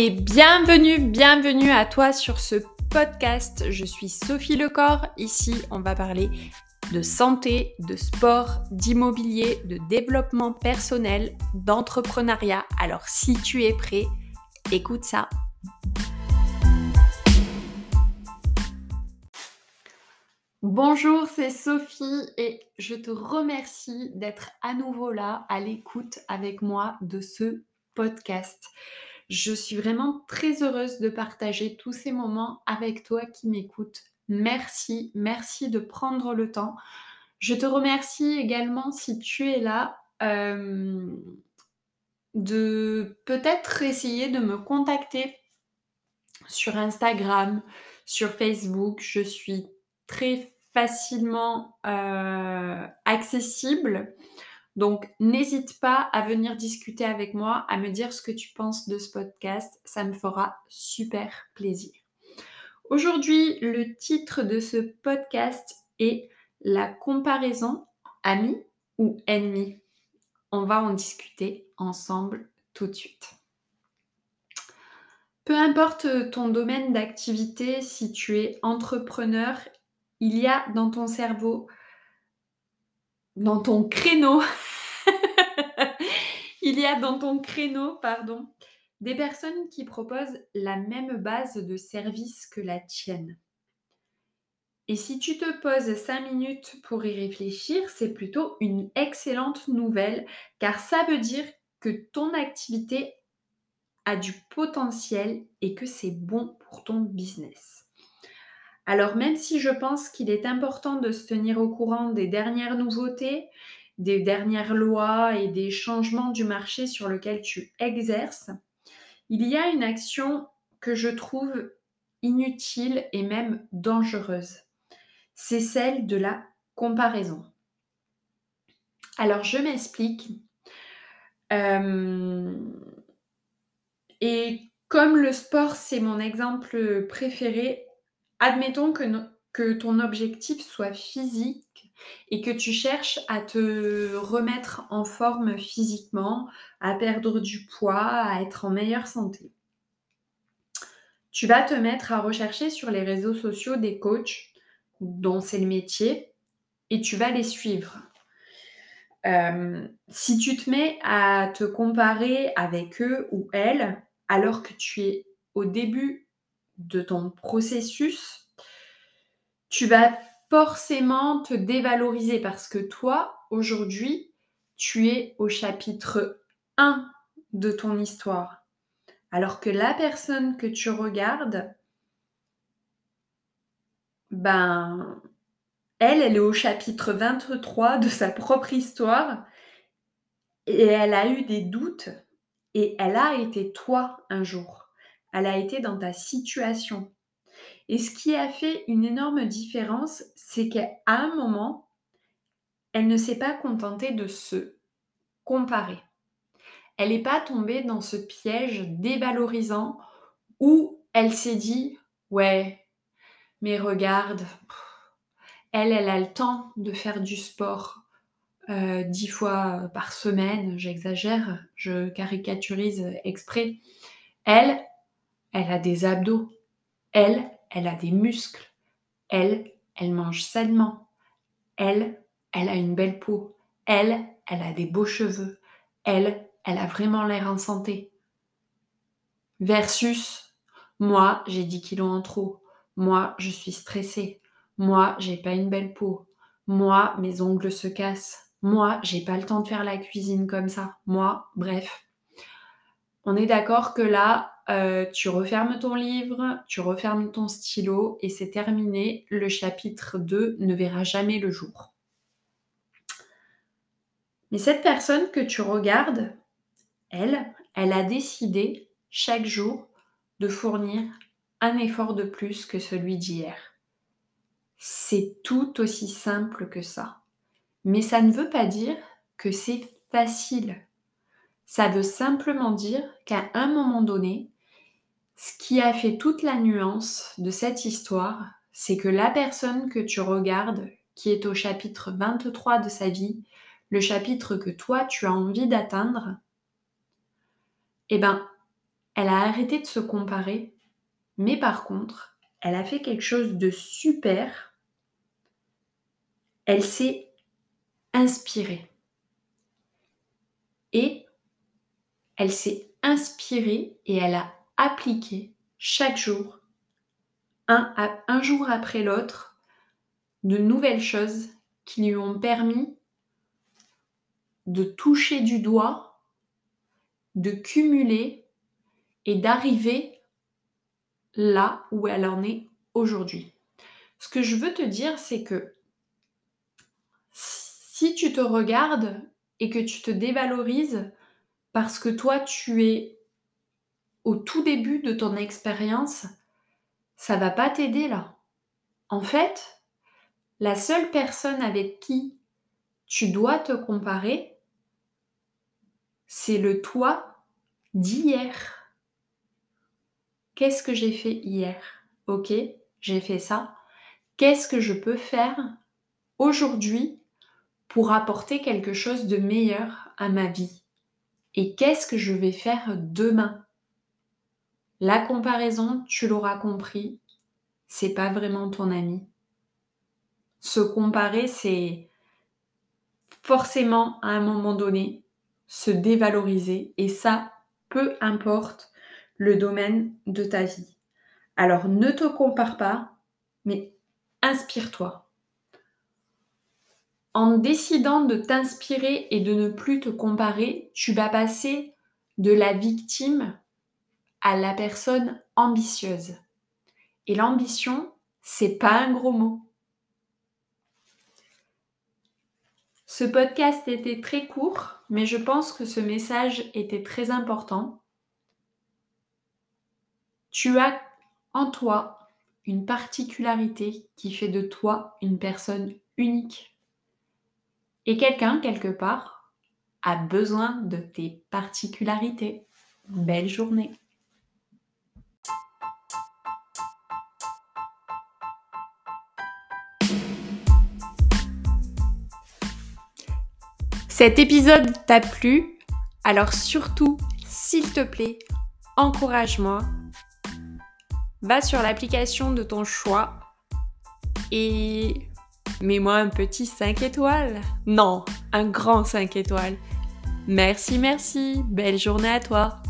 Et bienvenue, bienvenue à toi sur ce podcast. Je suis Sophie Lecor. Ici, on va parler de santé, de sport, d'immobilier, de développement personnel, d'entrepreneuriat. Alors si tu es prêt, écoute ça. Bonjour, c'est Sophie et je te remercie d'être à nouveau là à l'écoute avec moi de ce podcast. Je suis vraiment très heureuse de partager tous ces moments avec toi qui m'écoutes. Merci, merci de prendre le temps. Je te remercie également si tu es là euh, de peut-être essayer de me contacter sur Instagram, sur Facebook. Je suis très facilement euh, accessible. Donc, n'hésite pas à venir discuter avec moi, à me dire ce que tu penses de ce podcast. Ça me fera super plaisir. Aujourd'hui, le titre de ce podcast est La comparaison ami ou ennemi? On va en discuter ensemble tout de suite. Peu importe ton domaine d'activité, si tu es entrepreneur, il y a dans ton cerveau, dans ton créneau, il y a dans ton créneau, pardon, des personnes qui proposent la même base de service que la tienne. Et si tu te poses 5 minutes pour y réfléchir, c'est plutôt une excellente nouvelle, car ça veut dire que ton activité a du potentiel et que c'est bon pour ton business. Alors même si je pense qu'il est important de se tenir au courant des dernières nouveautés, des dernières lois et des changements du marché sur lequel tu exerces, il y a une action que je trouve inutile et même dangereuse. C'est celle de la comparaison. Alors je m'explique. Euh, et comme le sport, c'est mon exemple préféré, admettons que, ton objectif soit physique et que tu cherches à te remettre en forme physiquement, à perdre du poids, à être en meilleure santé. Tu vas te mettre à rechercher sur les réseaux sociaux des coachs dont c'est le métier et tu vas les suivre. Euh, si tu te mets à te comparer avec eux ou elles alors que tu es au début de ton processus, tu vas forcément te dévaloriser parce que toi, aujourd'hui, tu es au chapitre 1 de ton histoire. Alors que la personne que tu regardes, ben, elle, elle est au chapitre 23 de sa propre histoire et elle a eu des doutes et elle a été toi un jour. Elle a été dans ta situation. Et ce qui a fait une énorme différence, c'est qu'à un moment, elle ne s'est pas contentée de se comparer. Elle n'est pas tombée dans ce piège dévalorisant où elle s'est dit Ouais, mais regarde, elle, elle a le temps de faire du sport euh, dix fois par semaine, j'exagère, je caricaturise exprès. Elle, elle a des abdos. Elle, elle a des muscles. Elle, elle mange sainement. Elle, elle a une belle peau. Elle, elle a des beaux cheveux. Elle, elle a vraiment l'air en santé. Versus, moi, j'ai 10 kilos en trop. Moi, je suis stressée. Moi, j'ai pas une belle peau. Moi, mes ongles se cassent. Moi, j'ai pas le temps de faire la cuisine comme ça. Moi, bref. On est d'accord que là, euh, tu refermes ton livre, tu refermes ton stylo et c'est terminé. Le chapitre 2 ne verra jamais le jour. Mais cette personne que tu regardes, elle, elle a décidé chaque jour de fournir un effort de plus que celui d'hier. C'est tout aussi simple que ça. Mais ça ne veut pas dire que c'est facile. Ça veut simplement dire qu'à un moment donné, ce qui a fait toute la nuance de cette histoire, c'est que la personne que tu regardes, qui est au chapitre 23 de sa vie, le chapitre que toi tu as envie d'atteindre, eh ben, elle a arrêté de se comparer, mais par contre, elle a fait quelque chose de super. Elle s'est inspirée. Et elle s'est inspirée et elle a appliqué chaque jour, un, un jour après l'autre, de nouvelles choses qui lui ont permis de toucher du doigt, de cumuler et d'arriver là où elle en est aujourd'hui. Ce que je veux te dire, c'est que si tu te regardes et que tu te dévalorises parce que toi, tu es au tout début de ton expérience, ça va pas t'aider là. En fait, la seule personne avec qui tu dois te comparer, c'est le toi d'hier. Qu'est-ce que j'ai fait hier? Ok, j'ai fait ça. Qu'est-ce que je peux faire aujourd'hui pour apporter quelque chose de meilleur à ma vie? Et qu'est-ce que je vais faire demain? La comparaison, tu l'auras compris, c'est pas vraiment ton ami. Se comparer, c'est forcément à un moment donné se dévaloriser et ça, peu importe le domaine de ta vie. Alors ne te compare pas, mais inspire-toi. En décidant de t'inspirer et de ne plus te comparer, tu vas passer de la victime à la personne ambitieuse. Et l'ambition, c'est pas un gros mot. Ce podcast était très court, mais je pense que ce message était très important. Tu as en toi une particularité qui fait de toi une personne unique. Et quelqu'un, quelque part, a besoin de tes particularités. Belle journée. Cet épisode t'a plu, alors surtout, s'il te plaît, encourage-moi. Va sur l'application de ton choix et Mets-moi un petit 5 étoiles. Non, un grand 5 étoiles. Merci, merci. Belle journée à toi.